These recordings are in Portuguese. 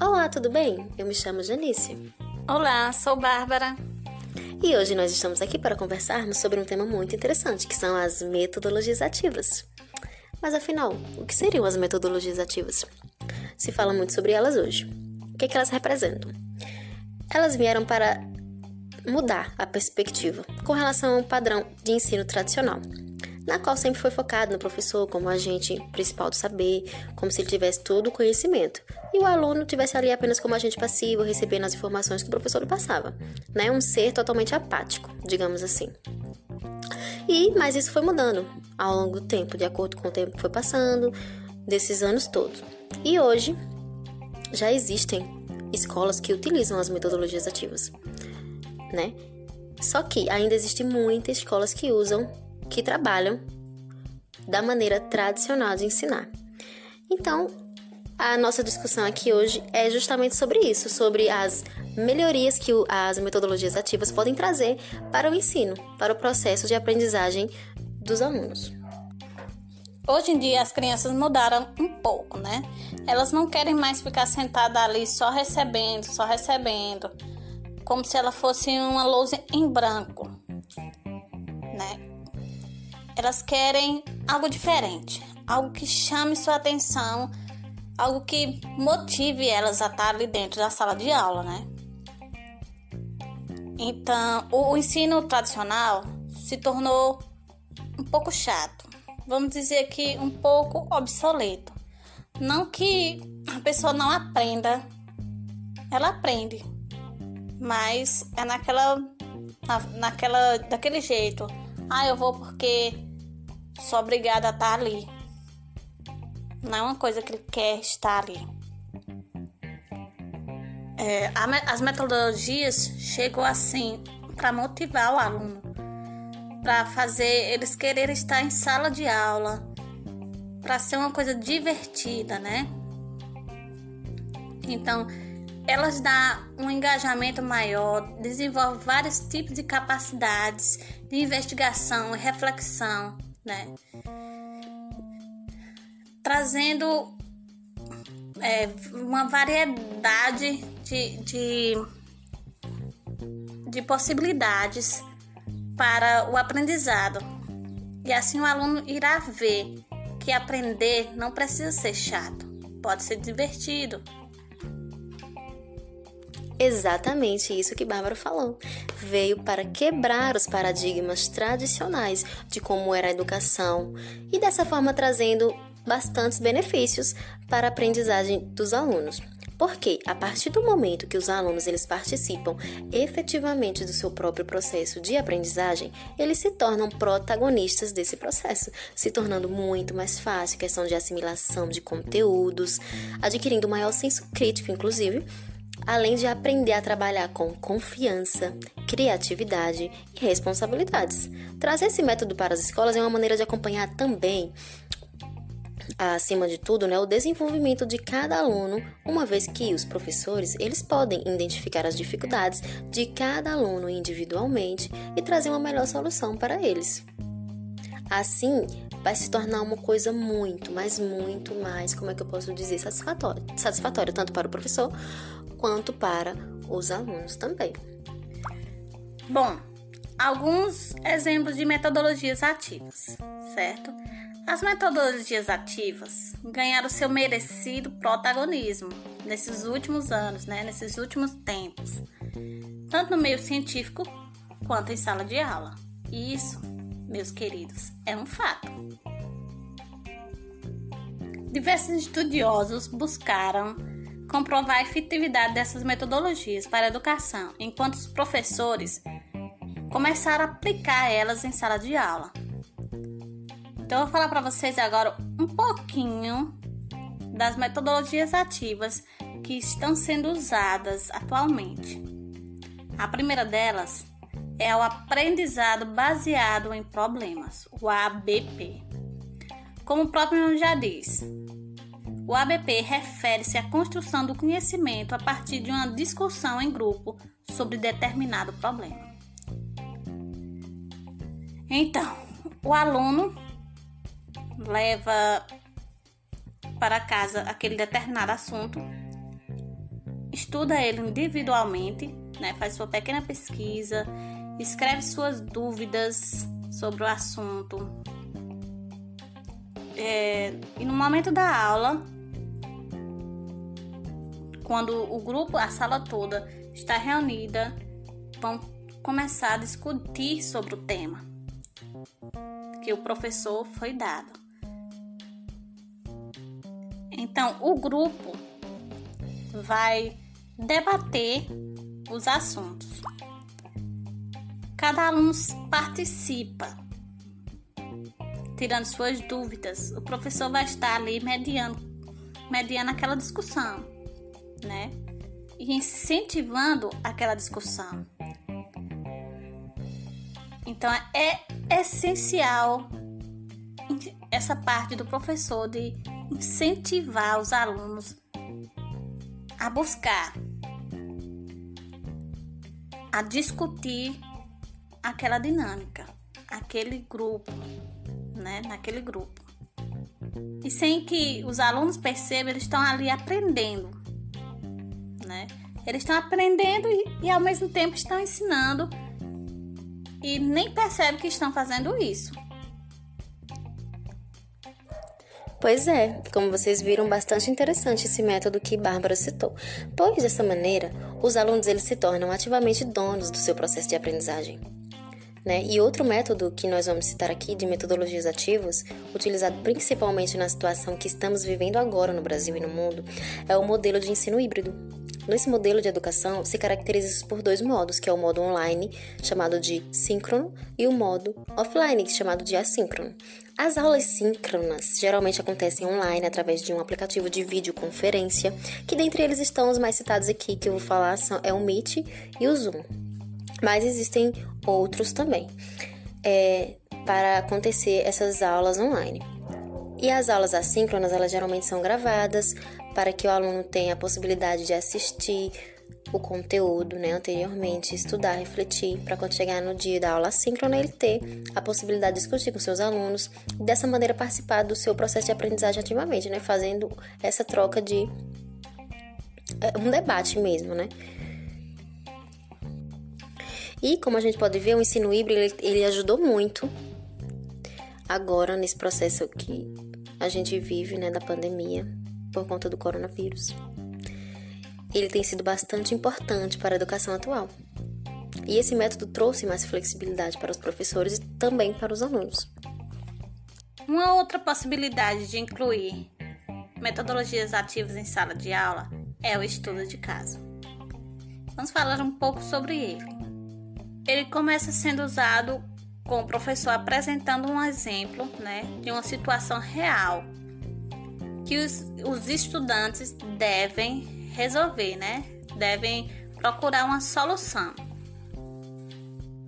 Olá, tudo bem? Eu me chamo Janice. Olá, sou Bárbara. E hoje nós estamos aqui para conversarmos sobre um tema muito interessante, que são as metodologias ativas. Mas afinal, o que seriam as metodologias ativas? Se fala muito sobre elas hoje. O que, é que elas representam? Elas vieram para mudar a perspectiva com relação ao padrão de ensino tradicional, na qual sempre foi focado no professor como agente principal do saber, como se ele tivesse todo o conhecimento, e o aluno tivesse ali apenas como agente passivo, recebendo as informações que o professor lhe passava, né? Um ser totalmente apático, digamos assim. E mas isso foi mudando ao longo do tempo, de acordo com o tempo que foi passando, desses anos todos. E hoje já existem escolas que utilizam as metodologias ativas, né? Só que ainda existem muitas escolas que usam, que trabalham da maneira tradicional de ensinar. Então, a nossa discussão aqui hoje é justamente sobre isso, sobre as melhorias que as metodologias ativas podem trazer para o ensino, para o processo de aprendizagem dos alunos. Hoje em dia as crianças mudaram um pouco, né? Elas não querem mais ficar sentadas ali só recebendo, só recebendo, como se ela fosse uma lousa em branco, né? Elas querem algo diferente, algo que chame sua atenção, algo que motive elas a estar ali dentro da sala de aula, né? Então, o ensino tradicional se tornou um pouco chato vamos dizer que um pouco obsoleto. Não que a pessoa não aprenda, ela aprende, mas é naquela, naquela, daquele jeito. Ah, eu vou porque sou obrigada a estar ali. Não é uma coisa que ele quer estar ali. É, as metodologias chegam assim para motivar o aluno para fazer eles quererem estar em sala de aula, para ser uma coisa divertida, né? Então, elas dão um engajamento maior, desenvolvem vários tipos de capacidades de investigação e reflexão, né? Trazendo é, uma variedade de, de, de possibilidades para o aprendizado. E assim o aluno irá ver que aprender não precisa ser chato, pode ser divertido. Exatamente isso que Bárbara falou. Veio para quebrar os paradigmas tradicionais de como era a educação e dessa forma trazendo bastantes benefícios para a aprendizagem dos alunos. Porque a partir do momento que os alunos eles participam efetivamente do seu próprio processo de aprendizagem, eles se tornam protagonistas desse processo, se tornando muito mais fácil questão de assimilação de conteúdos, adquirindo maior senso crítico, inclusive, além de aprender a trabalhar com confiança, criatividade e responsabilidades. Trazer esse método para as escolas é uma maneira de acompanhar também acima de tudo, né, o desenvolvimento de cada aluno, uma vez que os professores eles podem identificar as dificuldades de cada aluno individualmente e trazer uma melhor solução para eles. Assim, vai se tornar uma coisa muito, mas muito mais, como é que eu posso dizer, satisfatória, satisfatória tanto para o professor quanto para os alunos também. Bom, alguns exemplos de metodologias ativas, certo? As metodologias ativas ganharam seu merecido protagonismo nesses últimos anos, né, nesses últimos tempos, tanto no meio científico quanto em sala de aula. E isso, meus queridos, é um fato. Diversos estudiosos buscaram comprovar a efetividade dessas metodologias para a educação, enquanto os professores começaram a aplicar elas em sala de aula. Então, eu vou falar para vocês agora um pouquinho das metodologias ativas que estão sendo usadas atualmente. A primeira delas é o aprendizado baseado em problemas, o ABP. Como o próprio nome já diz, o ABP refere-se à construção do conhecimento a partir de uma discussão em grupo sobre determinado problema. Então, o aluno leva para casa aquele determinado assunto, estuda ele individualmente, né, faz sua pequena pesquisa, escreve suas dúvidas sobre o assunto. É, e no momento da aula, quando o grupo, a sala toda está reunida, vão começar a discutir sobre o tema que o professor foi dado. Então, o grupo vai debater os assuntos. Cada aluno participa, tirando suas dúvidas. O professor vai estar ali mediando, mediando aquela discussão, né? E incentivando aquela discussão. Então é essencial essa parte do professor de incentivar os alunos a buscar, a discutir aquela dinâmica, aquele grupo, né? Naquele grupo. E sem que os alunos percebam, eles estão ali aprendendo, né? Eles estão aprendendo e, e ao mesmo tempo estão ensinando e nem percebe que estão fazendo isso. Pois é, como vocês viram, bastante interessante esse método que Bárbara citou, pois dessa maneira os alunos eles se tornam ativamente donos do seu processo de aprendizagem. Né? E outro método que nós vamos citar aqui de metodologias ativas, utilizado principalmente na situação que estamos vivendo agora no Brasil e no mundo, é o modelo de ensino híbrido, Nesse modelo de educação se caracteriza por dois modos, que é o modo online, chamado de síncrono, e o modo offline, chamado de assíncrono. As aulas síncronas geralmente acontecem online através de um aplicativo de videoconferência, que dentre eles estão os mais citados aqui, que eu vou falar são é o Meet e o Zoom. Mas existem outros também é, para acontecer essas aulas online. E as aulas assíncronas, elas geralmente são gravadas para que o aluno tenha a possibilidade de assistir o conteúdo né, anteriormente, estudar, refletir, para quando chegar no dia da aula síncrona ele ter a possibilidade de discutir com seus alunos e dessa maneira participar do seu processo de aprendizagem ativamente, né, fazendo essa troca de é, um debate mesmo, né? E como a gente pode ver, o ensino híbrido ele, ele ajudou muito agora nesse processo que a gente vive, né, da pandemia por conta do coronavírus. Ele tem sido bastante importante para a educação atual. E esse método trouxe mais flexibilidade para os professores e também para os alunos. Uma outra possibilidade de incluir metodologias ativas em sala de aula é o estudo de caso. Vamos falar um pouco sobre ele. Ele começa sendo usado com o professor apresentando um exemplo né, de uma situação real que os, os estudantes devem resolver, né? Devem procurar uma solução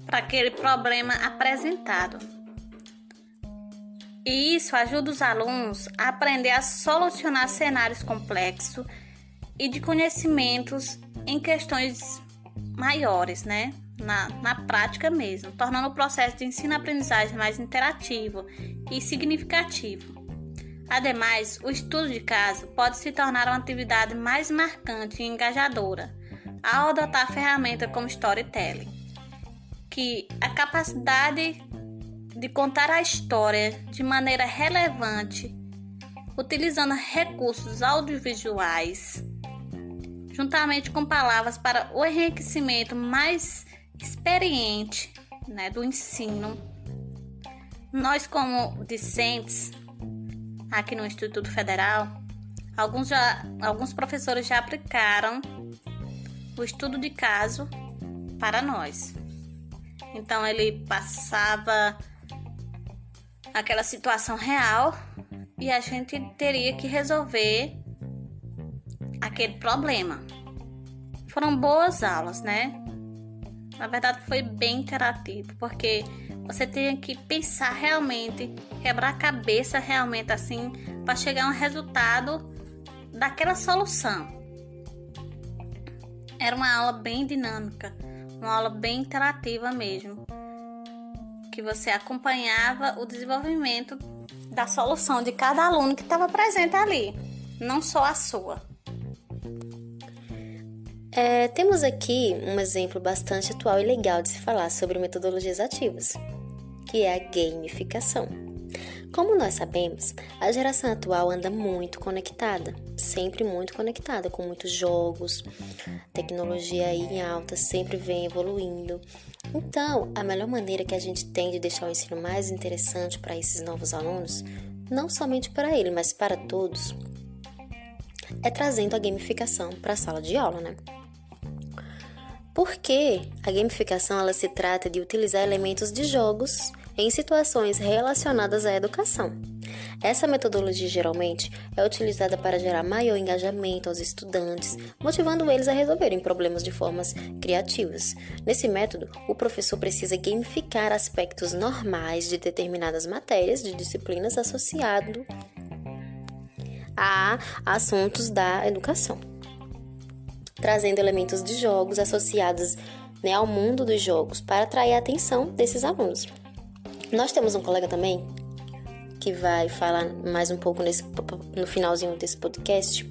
para aquele problema apresentado. E isso ajuda os alunos a aprender a solucionar cenários complexos e de conhecimentos em questões maiores, né? Na, na prática mesmo, tornando o processo de ensino-aprendizagem mais interativo e significativo. Ademais, o estudo de caso pode se tornar uma atividade mais marcante e engajadora ao adotar a ferramenta como storytelling, que a capacidade de contar a história de maneira relevante, utilizando recursos audiovisuais, juntamente com palavras para o enriquecimento mais experiente né, do ensino. Nós, como discentes, aqui no Instituto Federal, alguns, já, alguns professores já aplicaram o estudo de caso para nós. Então ele passava aquela situação real e a gente teria que resolver aquele problema. Foram boas aulas, né? Na verdade foi bem interativo, porque você tem que pensar realmente, quebrar a cabeça realmente assim, para chegar a um resultado daquela solução. Era uma aula bem dinâmica, uma aula bem interativa mesmo, que você acompanhava o desenvolvimento da solução de cada aluno que estava presente ali, não só a sua. É, temos aqui um exemplo bastante atual e legal de se falar sobre metodologias ativas, que é a gamificação. Como nós sabemos, a geração atual anda muito conectada, sempre muito conectada, com muitos jogos, tecnologia aí em alta, sempre vem evoluindo. Então, a melhor maneira que a gente tem de deixar o ensino mais interessante para esses novos alunos, não somente para ele, mas para todos, é trazendo a gamificação para a sala de aula, né? Porque a gamificação ela se trata de utilizar elementos de jogos em situações relacionadas à educação. Essa metodologia geralmente é utilizada para gerar maior engajamento aos estudantes, motivando eles a resolverem problemas de formas criativas. Nesse método, o professor precisa gamificar aspectos normais de determinadas matérias de disciplinas associado a assuntos da educação trazendo elementos de jogos associados né, ao mundo dos jogos para atrair a atenção desses alunos. Nós temos um colega também que vai falar mais um pouco nesse, no finalzinho desse podcast,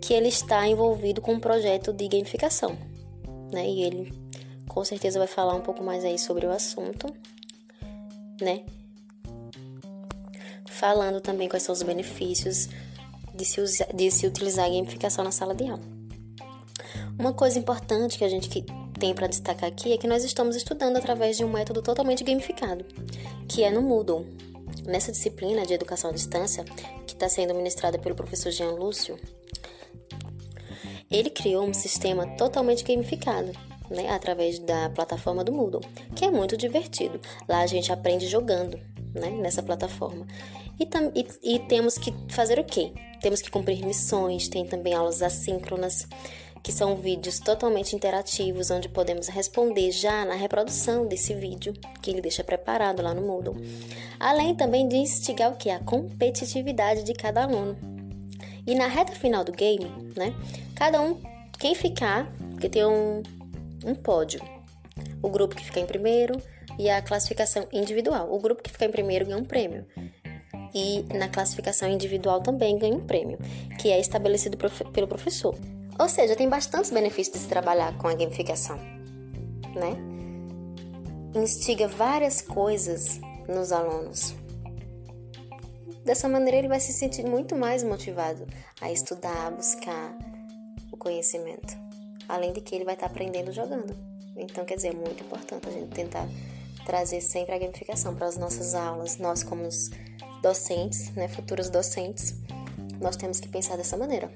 que ele está envolvido com um projeto de gamificação, né? E ele com certeza vai falar um pouco mais aí sobre o assunto, né? Falando também quais são os benefícios de se, usar, de se utilizar a gamificação na sala de aula. Uma coisa importante que a gente tem para destacar aqui é que nós estamos estudando através de um método totalmente gamificado, que é no Moodle. Nessa disciplina de educação à distância, que está sendo ministrada pelo professor Jean Lúcio, ele criou um sistema totalmente gamificado, né, através da plataforma do Moodle, que é muito divertido. Lá a gente aprende jogando, né, nessa plataforma. E, e, e temos que fazer o quê? Temos que cumprir missões, tem também aulas assíncronas que são vídeos totalmente interativos, onde podemos responder já na reprodução desse vídeo, que ele deixa preparado lá no Moodle. Além também de instigar o que? A competitividade de cada aluno. E na reta final do game, né? Cada um, quem ficar, porque tem um, um pódio. O grupo que fica em primeiro e a classificação individual. O grupo que fica em primeiro ganha um prêmio e na classificação individual também ganha um prêmio, que é estabelecido pelo professor. Ou seja, tem bastantes benefícios de se trabalhar com a gamificação, né? Instiga várias coisas nos alunos. Dessa maneira, ele vai se sentir muito mais motivado a estudar, a buscar o conhecimento. Além de que ele vai estar aprendendo jogando. Então, quer dizer, é muito importante a gente tentar trazer sempre a gamificação para as nossas aulas. Nós, como docentes, né, futuros docentes, nós temos que pensar dessa maneira.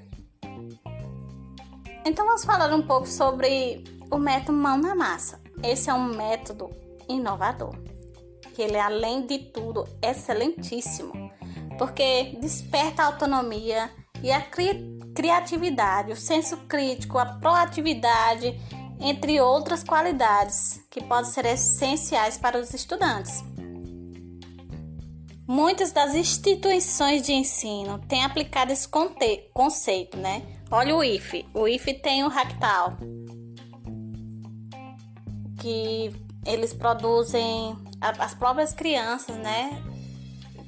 Então vamos falar um pouco sobre o método mão na massa. Esse é um método inovador, que ele é além de tudo excelentíssimo, porque desperta a autonomia e a cri criatividade, o senso crítico, a proatividade, entre outras qualidades que podem ser essenciais para os estudantes. Muitas das instituições de ensino têm aplicado esse conceito, né? Olha o IF. O IF tem o Ractal, que eles produzem as próprias crianças, né?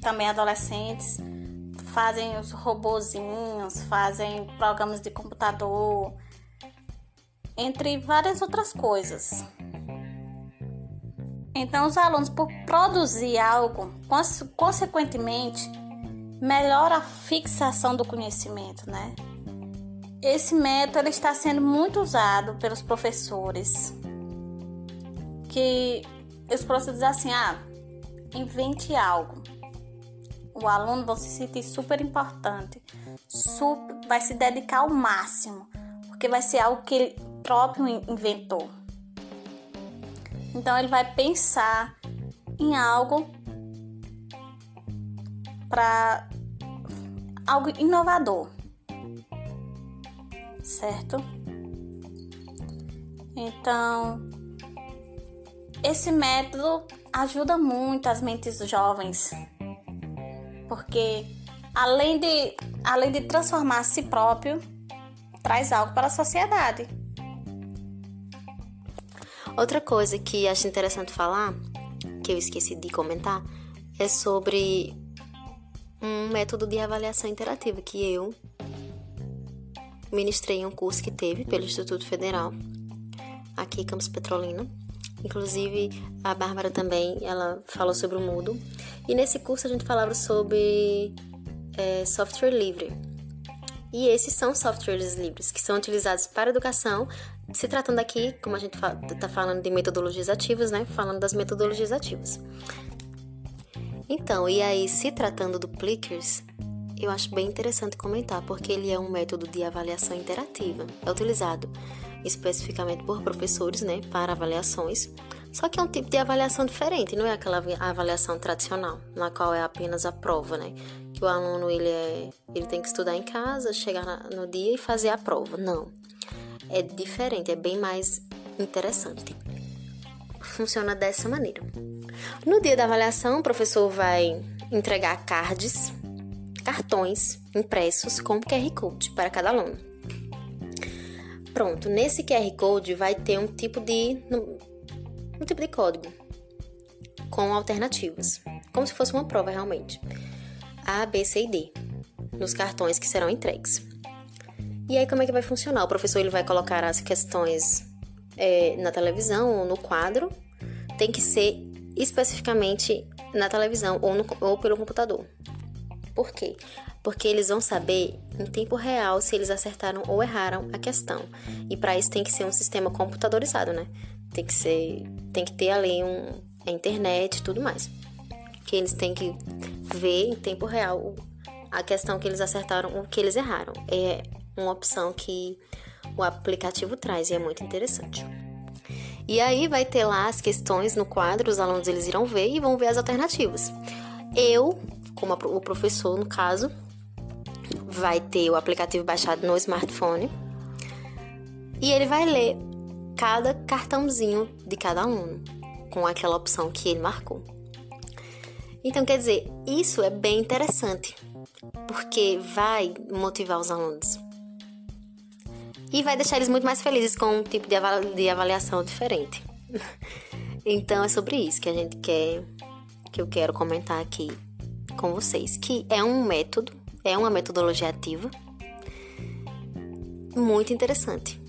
Também adolescentes fazem os robozinhos, fazem programas de computador, entre várias outras coisas. Então, os alunos, por produzir algo, consequentemente, melhora a fixação do conhecimento, né? Esse método está sendo muito usado pelos professores, que os professores dizem assim, ah, invente algo. O aluno vai se sentir super importante, super, vai se dedicar ao máximo, porque vai ser algo que ele próprio inventou. Então ele vai pensar em algo para algo inovador certo? Então, esse método ajuda muito as mentes jovens, porque além de, além de transformar a si próprio, traz algo para a sociedade. Outra coisa que acho interessante falar que eu esqueci de comentar é sobre um método de avaliação interativa que eu ministrei um curso que teve pelo Instituto Federal, aqui em Campos Petrolina. Inclusive, a Bárbara também, ela falou sobre o Moodle. E nesse curso a gente falava sobre é, software livre. E esses são softwares livres que são utilizados para educação, se tratando aqui, como a gente está falando de metodologias ativas, né? Falando das metodologias ativas. Então, e aí, se tratando do Plickers, eu acho bem interessante comentar, porque ele é um método de avaliação interativa. É utilizado especificamente por professores, né, para avaliações. Só que é um tipo de avaliação diferente, não é aquela avaliação tradicional, na qual é apenas a prova, né? Que o aluno ele, é, ele tem que estudar em casa, chegar no dia e fazer a prova. Não. É diferente, é bem mais interessante. Funciona dessa maneira. No dia da avaliação, o professor vai entregar cards cartões impressos com QR Code para cada aluno. Pronto, nesse QR Code vai ter um tipo de um tipo de código com alternativas, como se fosse uma prova realmente. A, B, C e D nos cartões que serão entregues. E aí como é que vai funcionar? O professor ele vai colocar as questões é, na televisão ou no quadro. Tem que ser especificamente na televisão ou, no, ou pelo computador. Por quê? Porque eles vão saber em tempo real se eles acertaram ou erraram a questão. E para isso tem que ser um sistema computadorizado, né? Tem que ser, tem que ter ali um a internet e tudo mais. Que eles têm que ver em tempo real a questão que eles acertaram ou que eles erraram. É uma opção que o aplicativo traz e é muito interessante. E aí vai ter lá as questões no quadro, os alunos eles irão ver e vão ver as alternativas. Eu como o professor, no caso, vai ter o aplicativo baixado no smartphone e ele vai ler cada cartãozinho de cada aluno com aquela opção que ele marcou. Então, quer dizer, isso é bem interessante porque vai motivar os alunos e vai deixar eles muito mais felizes com um tipo de avaliação diferente. Então, é sobre isso que a gente quer, que eu quero comentar aqui com vocês, que é um método, é uma metodologia ativa muito interessante.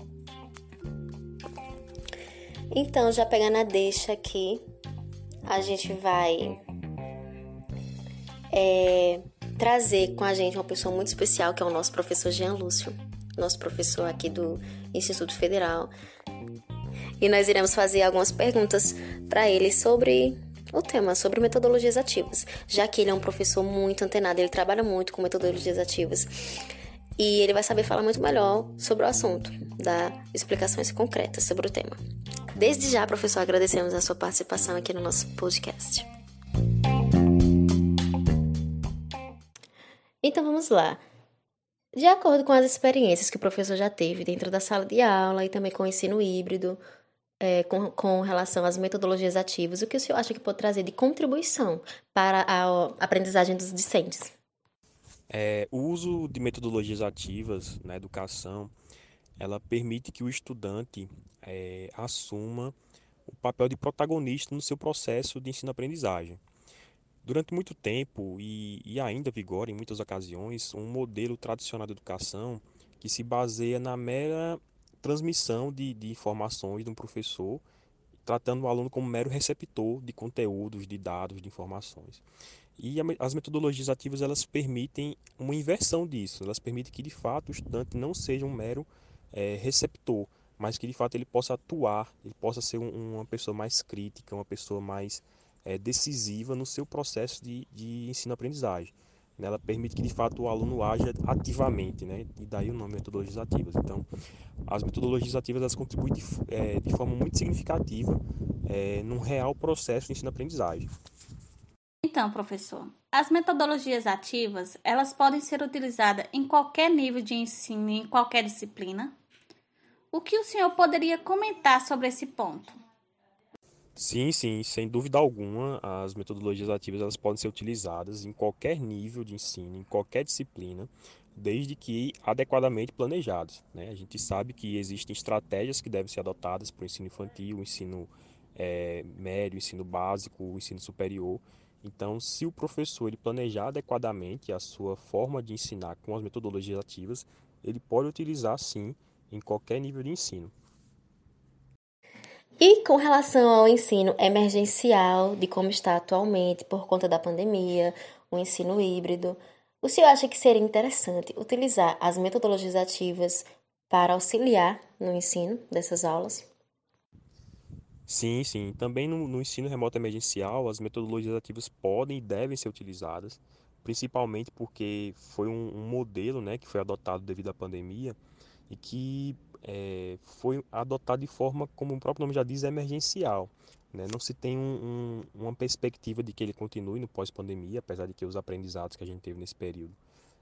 Então, já pegando a deixa aqui, a gente vai é, trazer com a gente uma pessoa muito especial, que é o nosso professor Jean Lúcio, nosso professor aqui do Instituto Federal. E nós iremos fazer algumas perguntas para ele sobre o tema sobre metodologias ativas, já que ele é um professor muito antenado, ele trabalha muito com metodologias ativas e ele vai saber falar muito melhor sobre o assunto, dar explicações concretas sobre o tema. Desde já, professor, agradecemos a sua participação aqui no nosso podcast. Então vamos lá. De acordo com as experiências que o professor já teve dentro da sala de aula e também com o ensino híbrido, é, com, com relação às metodologias ativas, o que o senhor acha que pode trazer de contribuição para a aprendizagem dos discentes? É, o uso de metodologias ativas na educação, ela permite que o estudante é, assuma o papel de protagonista no seu processo de ensino-aprendizagem. Durante muito tempo, e, e ainda vigora em muitas ocasiões, um modelo tradicional de educação que se baseia na mera transmissão de, de informações de um professor, tratando o aluno como mero receptor de conteúdos, de dados, de informações. E as metodologias ativas elas permitem uma inversão disso, elas permitem que de fato o estudante não seja um mero é, receptor, mas que de fato ele possa atuar, ele possa ser um, uma pessoa mais crítica, uma pessoa mais é, decisiva no seu processo de, de ensino-aprendizagem. Né? Ela permite que de fato o aluno haja ativamente, né? e daí o nome metodologias ativas. Então, as metodologias ativas elas contribuem de, é, de forma muito significativa é, num real processo de ensino-aprendizagem. Então, professor, as metodologias ativas elas podem ser utilizadas em qualquer nível de ensino, em qualquer disciplina. O que o senhor poderia comentar sobre esse ponto? Sim, sim, sem dúvida alguma, as metodologias ativas elas podem ser utilizadas em qualquer nível de ensino, em qualquer disciplina, desde que adequadamente planejados. Né? A gente sabe que existem estratégias que devem ser adotadas para o ensino infantil, o ensino é, médio, ensino básico, ensino superior. Então, se o professor ele planejar adequadamente a sua forma de ensinar com as metodologias ativas, ele pode utilizar sim em qualquer nível de ensino. E com relação ao ensino emergencial, de como está atualmente por conta da pandemia, o ensino híbrido, o senhor acha que seria interessante utilizar as metodologias ativas para auxiliar no ensino dessas aulas? Sim, sim. Também no, no ensino remoto emergencial, as metodologias ativas podem e devem ser utilizadas, principalmente porque foi um, um modelo né, que foi adotado devido à pandemia e que é, foi adotado de forma, como o próprio nome já diz, emergencial. Né? Não se tem um, um, uma perspectiva de que ele continue no pós-pandemia, apesar de que os aprendizados que a gente teve nesse período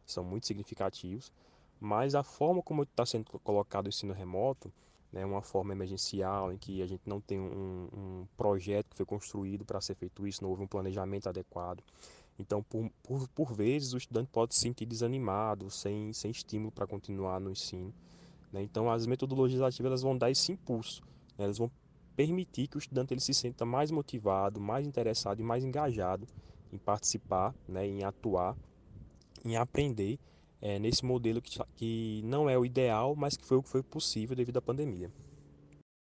são muito significativos, mas a forma como está sendo colocado o ensino remoto, né, uma forma emergencial, em que a gente não tem um, um projeto que foi construído para ser feito isso, não houve um planejamento adequado. Então, por, por, por vezes, o estudante pode se sentir desanimado, sem, sem estímulo para continuar no ensino. Né? Então, as metodologias ativas elas vão dar esse impulso, né? elas vão permitir que o estudante ele se sinta mais motivado, mais interessado e mais engajado em participar, né? em atuar, em aprender é, nesse modelo que, que não é o ideal, mas que foi o que foi possível devido à pandemia.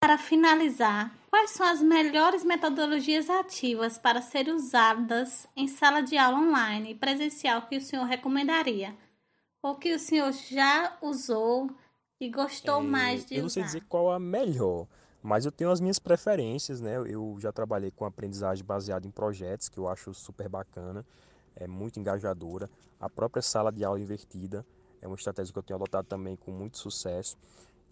Para finalizar, quais são as melhores metodologias ativas para serem usadas em sala de aula online e presencial que o senhor recomendaria? Ou que o senhor já usou e gostou é, mais de? Eu não sei dizer qual a melhor, mas eu tenho as minhas preferências, né? Eu já trabalhei com aprendizagem baseada em projetos, que eu acho super bacana, é muito engajadora. A própria sala de aula invertida é uma estratégia que eu tenho adotado também com muito sucesso.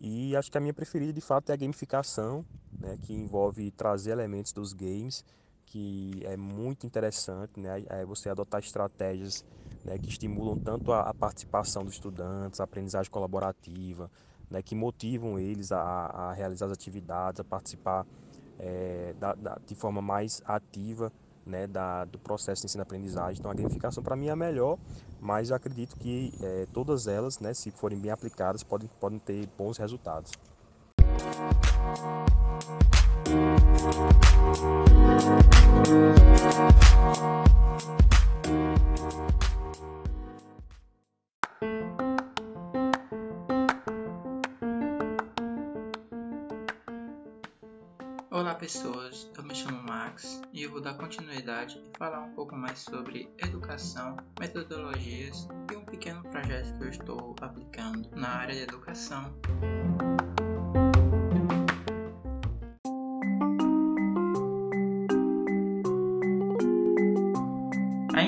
E acho que a minha preferida de fato é a gamificação, né, que envolve trazer elementos dos games, que é muito interessante, né, é você adotar estratégias né, que estimulam tanto a, a, participação dos estudantes, a aprendizagem colaborativa, né, que motivam eles a, a, realizar as atividades, a participar é, da, da, de forma mais ativa né, da, do processo de ensino-aprendizagem. Então, a gamificação para mim é a melhor, mas eu acredito que é, todas elas, né, se forem bem aplicadas, podem, podem ter bons resultados. Olá pessoas, eu me chamo Max e eu vou dar continuidade e falar um pouco mais sobre educação, metodologias e um pequeno projeto que eu estou aplicando na área de educação.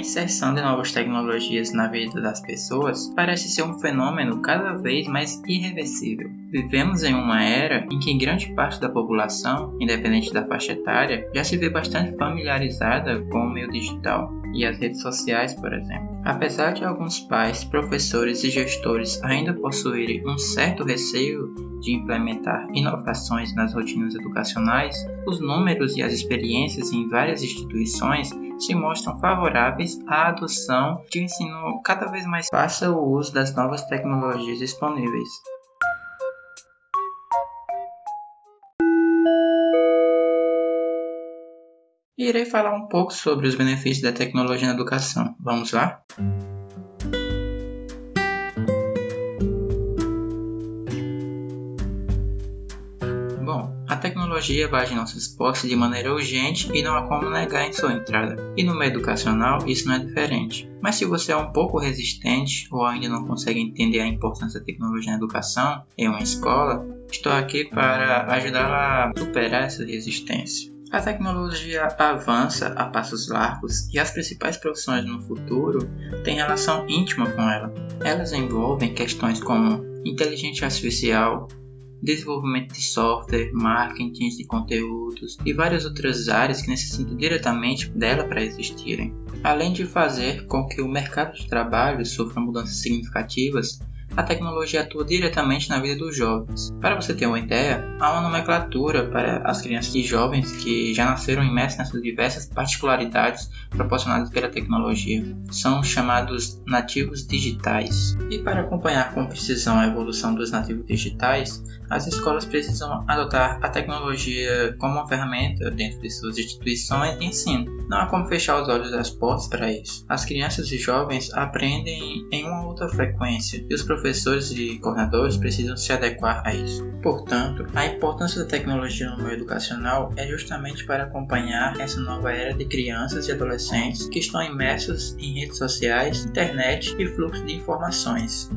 Inserção de novas tecnologias na vida das pessoas parece ser um fenômeno cada vez mais irreversível. Vivemos em uma era em que grande parte da população, independente da faixa etária, já se vê bastante familiarizada com o meio digital e as redes sociais, por exemplo. Apesar de alguns pais, professores e gestores ainda possuírem um certo receio de implementar inovações nas rotinas educacionais, os números e as experiências em várias instituições se mostram favoráveis à adoção de um ensino cada vez mais faça o uso das novas tecnologias disponíveis. irei falar um pouco sobre os benefícios da tecnologia na educação. Vamos lá? Tecnologia em nossos postos de maneira urgente e não há como negar em sua entrada. E no meio educacional isso não é diferente. Mas se você é um pouco resistente ou ainda não consegue entender a importância da tecnologia na educação em uma escola, estou aqui para ajudá-la a superar essa resistência. A tecnologia avança a passos largos e as principais profissões no futuro têm relação íntima com ela. Elas envolvem questões como inteligência artificial, desenvolvimento de software, marketing de conteúdos e várias outras áreas que necessitam diretamente dela para existirem. Além de fazer com que o mercado de trabalho sofra mudanças significativas, a tecnologia atua diretamente na vida dos jovens. Para você ter uma ideia, há uma nomenclatura para as crianças e jovens que já nasceram imersas nessas diversas particularidades proporcionadas pela tecnologia. São chamados nativos digitais. E para acompanhar com precisão a evolução dos nativos digitais, as escolas precisam adotar a tecnologia como uma ferramenta dentro de suas instituições de ensino. Não há como fechar os olhos das portas para isso. As crianças e jovens aprendem em uma outra frequência e os professores e coordenadores precisam se adequar a isso. Portanto, a importância da tecnologia no meio educacional é justamente para acompanhar essa nova era de crianças e adolescentes que estão imersos em redes sociais, internet e fluxo de informações.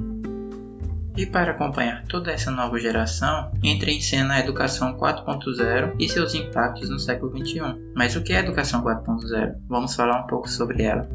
E para acompanhar toda essa nova geração, entre em cena a Educação 4.0 e seus impactos no século XXI. Mas o que é Educação 4.0? Vamos falar um pouco sobre ela.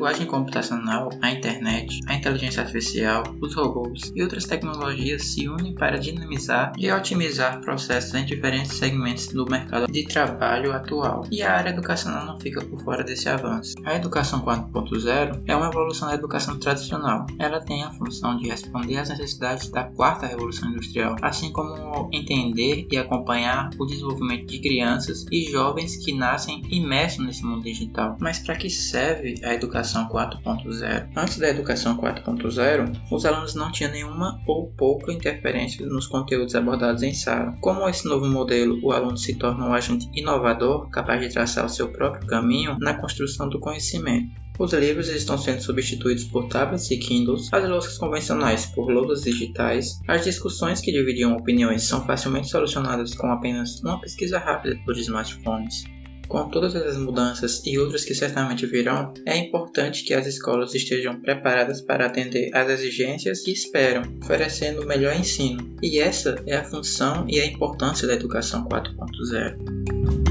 Linguagem computacional, a internet, a inteligência artificial, os robôs e outras tecnologias se unem para dinamizar e otimizar processos em diferentes segmentos do mercado de trabalho atual. E a área educacional não fica por fora desse avanço. A educação 4.0 é uma evolução da educação tradicional. Ela tem a função de responder às necessidades da quarta revolução industrial, assim como entender e acompanhar o desenvolvimento de crianças e jovens que nascem imersos nesse mundo digital. Mas para que serve a educação Educação 4.0. Antes da Educação 4.0, os alunos não tinham nenhuma ou pouca interferência nos conteúdos abordados em sala. Como esse novo modelo, o aluno se torna um agente inovador, capaz de traçar o seu próprio caminho na construção do conhecimento. Os livros estão sendo substituídos por tablets e Kindles, as louças convencionais por louças digitais, as discussões que dividiam opiniões são facilmente solucionadas com apenas uma pesquisa rápida por smartphones. Com todas essas mudanças e outras que certamente virão, é importante que as escolas estejam preparadas para atender às exigências que esperam, oferecendo o melhor ensino. E essa é a função e a importância da educação 4.0.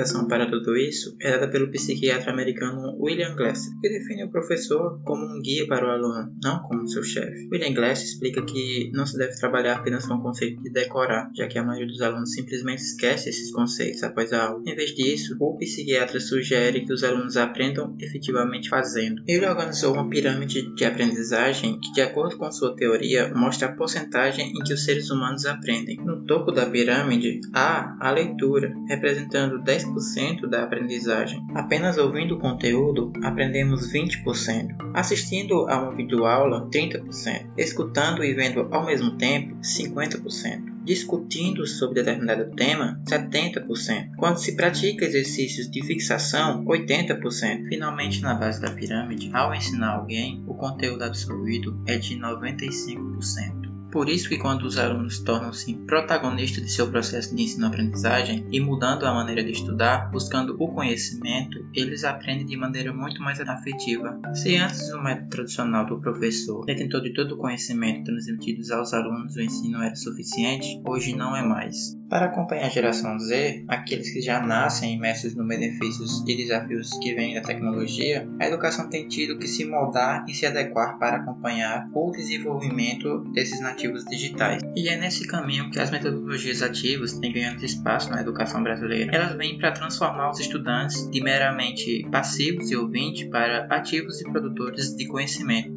orientação para tudo isso é dada pelo psiquiatra americano William Glasser, que define o professor como um guia para o aluno, não como seu chefe. William Glasser explica que não se deve trabalhar apenas com o conceito de decorar, já que a maioria dos alunos simplesmente esquece esses conceitos após a aula. Em vez disso, o psiquiatra sugere que os alunos aprendam efetivamente fazendo. Ele organizou uma pirâmide de aprendizagem que, de acordo com sua teoria, mostra a porcentagem em que os seres humanos aprendem. No topo da pirâmide há a leitura, representando 10 10% da aprendizagem. Apenas ouvindo o conteúdo, aprendemos 20%. Assistindo a uma videoaula, 30%. Escutando e vendo ao mesmo tempo, 50% discutindo sobre determinado tema, 70%. Quando se pratica exercícios de fixação, 80%. Finalmente, na base da pirâmide, ao ensinar alguém, o conteúdo absorvido é de 95%. Por isso que quando os alunos tornam-se protagonistas de seu processo de ensino-aprendizagem e mudando a maneira de estudar, buscando o conhecimento, eles aprendem de maneira muito mais afetiva. Se antes o método tradicional do professor detentor de todo o conhecimento transmitido aos alunos o ensino era suficiente, hoje não é mais. Para acompanhar a geração Z, aqueles que já nascem imersos nos benefícios e desafios que vêm da tecnologia, a educação tem tido que se moldar e se adequar para acompanhar o desenvolvimento desses nativos ativos digitais. E é nesse caminho que as metodologias ativas têm ganhado espaço na educação brasileira. Elas vêm para transformar os estudantes de meramente passivos e ouvintes para ativos e produtores de conhecimento.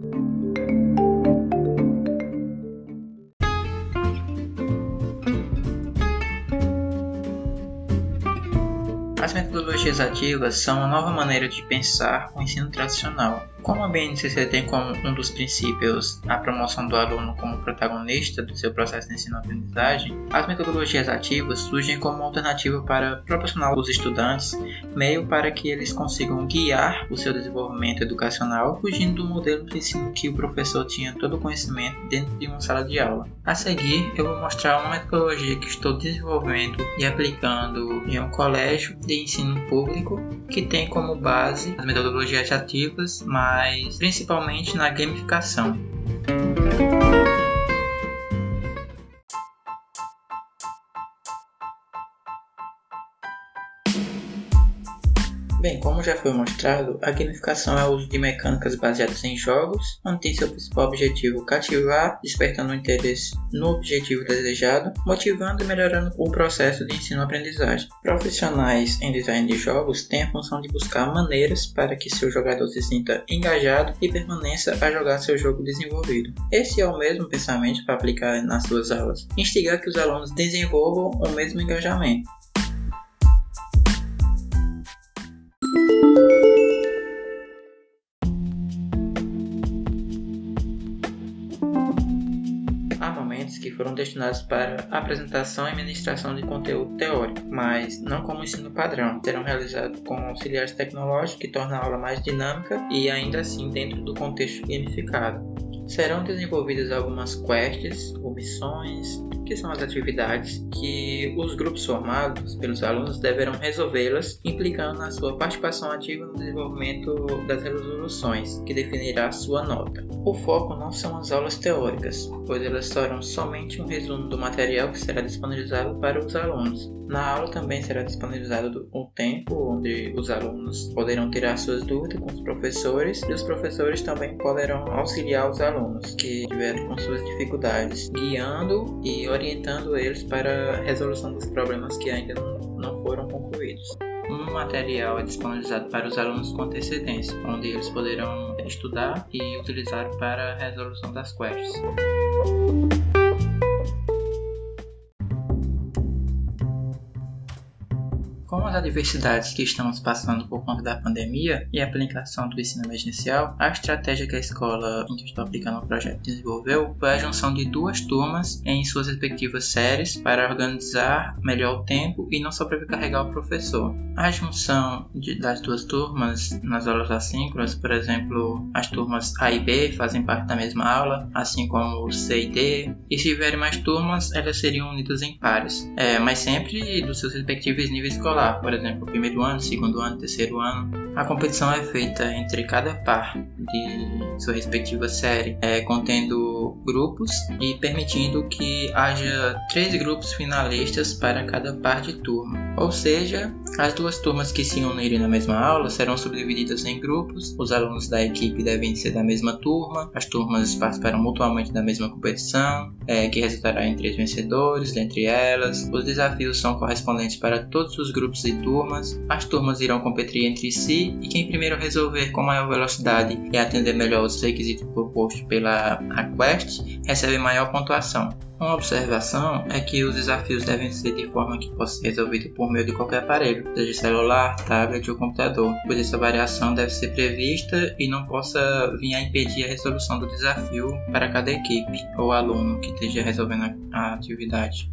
As metodologias ativas são uma nova maneira de pensar o ensino tradicional, como a BNCC tem como um dos princípios a promoção do aluno como protagonista do seu processo de ensino-aprendizagem, as metodologias ativas surgem como alternativa para proporcionar aos estudantes meio para que eles consigam guiar o seu desenvolvimento educacional, fugindo do modelo de ensino que o professor tinha todo o conhecimento dentro de uma sala de aula. A seguir, eu vou mostrar uma metodologia que estou desenvolvendo e aplicando em um colégio de ensino público que tem como base as metodologias ativas, mas mas principalmente na gamificação. Bem, como já foi mostrado, a gamificação é o uso de mecânicas baseadas em jogos, onde tem seu principal objetivo cativar, despertando o interesse no objetivo desejado, motivando e melhorando o processo de ensino-aprendizagem. Profissionais em design de jogos têm a função de buscar maneiras para que seu jogador se sinta engajado e permaneça a jogar seu jogo desenvolvido. Esse é o mesmo pensamento para aplicar nas suas aulas, instigar que os alunos desenvolvam o mesmo engajamento. Foram destinados para apresentação e ministração de conteúdo teórico, mas não como ensino padrão. Serão realizados com auxiliares tecnológicos que tornam a aula mais dinâmica e ainda assim dentro do contexto gamificado. Serão desenvolvidas algumas quests ou missões que são as atividades que os grupos formados pelos alunos deverão resolvê-las, implicando na sua participação ativa no desenvolvimento das resoluções, que definirá sua nota. O foco não são as aulas teóricas, pois elas serão somente um resumo do material que será disponibilizado para os alunos. Na aula também será disponibilizado um tempo onde os alunos poderão tirar suas dúvidas com os professores e os professores também poderão auxiliar os alunos que tiverem com suas dificuldades, guiando e orientando eles para a resolução dos problemas que ainda não, não foram concluídos. Um material é disponibilizado para os alunos com antecedência, onde eles poderão estudar e utilizar para a resolução das quests. As adversidades que estamos passando por conta da pandemia e a aplicação do ensino emergencial, a estratégia que a escola em que estou aplicando o projeto desenvolveu foi a junção de duas turmas em suas respectivas séries para organizar melhor o tempo e não sobrecarregar o professor. A junção de, das duas turmas nas aulas assíncronas, por exemplo, as turmas A e B fazem parte da mesma aula, assim como C e D, e se tiverem mais turmas, elas seriam unidas em pares, é, mas sempre dos seus respectivos níveis escolares por exemplo, primeiro ano, segundo ano, terceiro ano. A competição é feita entre cada par de sua respectiva série, é, contendo grupos e permitindo que haja três grupos finalistas para cada par de turma. Ou seja, as duas turmas que se unirem na mesma aula serão subdivididas em grupos, os alunos da equipe devem ser da mesma turma, as turmas participarão mutuamente da mesma competição, é, que resultará em três vencedores, dentre elas. Os desafios são correspondentes para todos os grupos e turmas. As turmas irão competir entre si e quem primeiro resolver com maior velocidade e atender melhor os requisitos propostos pela Recebe maior pontuação. Uma observação é que os desafios devem ser de forma que possa ser resolvido por meio de qualquer aparelho, seja celular, tablet ou computador, pois essa variação deve ser prevista e não possa vir a impedir a resolução do desafio para cada equipe ou aluno que esteja resolvendo a atividade.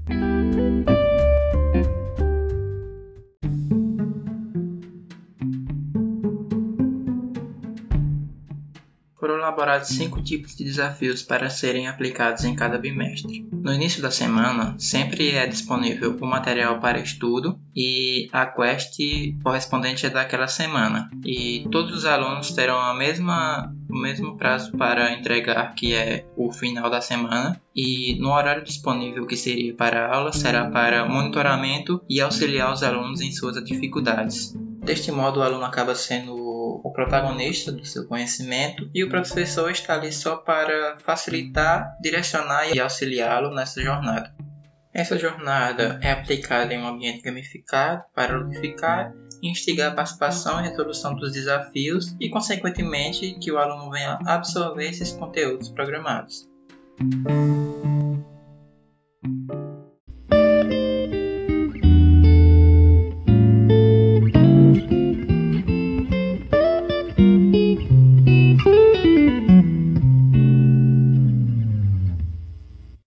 Elaborados cinco tipos de desafios para serem aplicados em cada bimestre. No início da semana, sempre é disponível o material para estudo e a quest correspondente é daquela semana. E todos os alunos terão a mesma, o mesmo prazo para entregar, que é o final da semana. E no horário disponível que seria para a aula, será para monitoramento e auxiliar os alunos em suas dificuldades. Deste modo, o aluno acaba sendo o protagonista do seu conhecimento e o professor está ali só para facilitar, direcionar e auxiliá-lo nessa jornada. Essa jornada é aplicada em um ambiente gamificado para ludificar instigar a participação e resolução dos desafios e, consequentemente, que o aluno venha absorver esses conteúdos programados.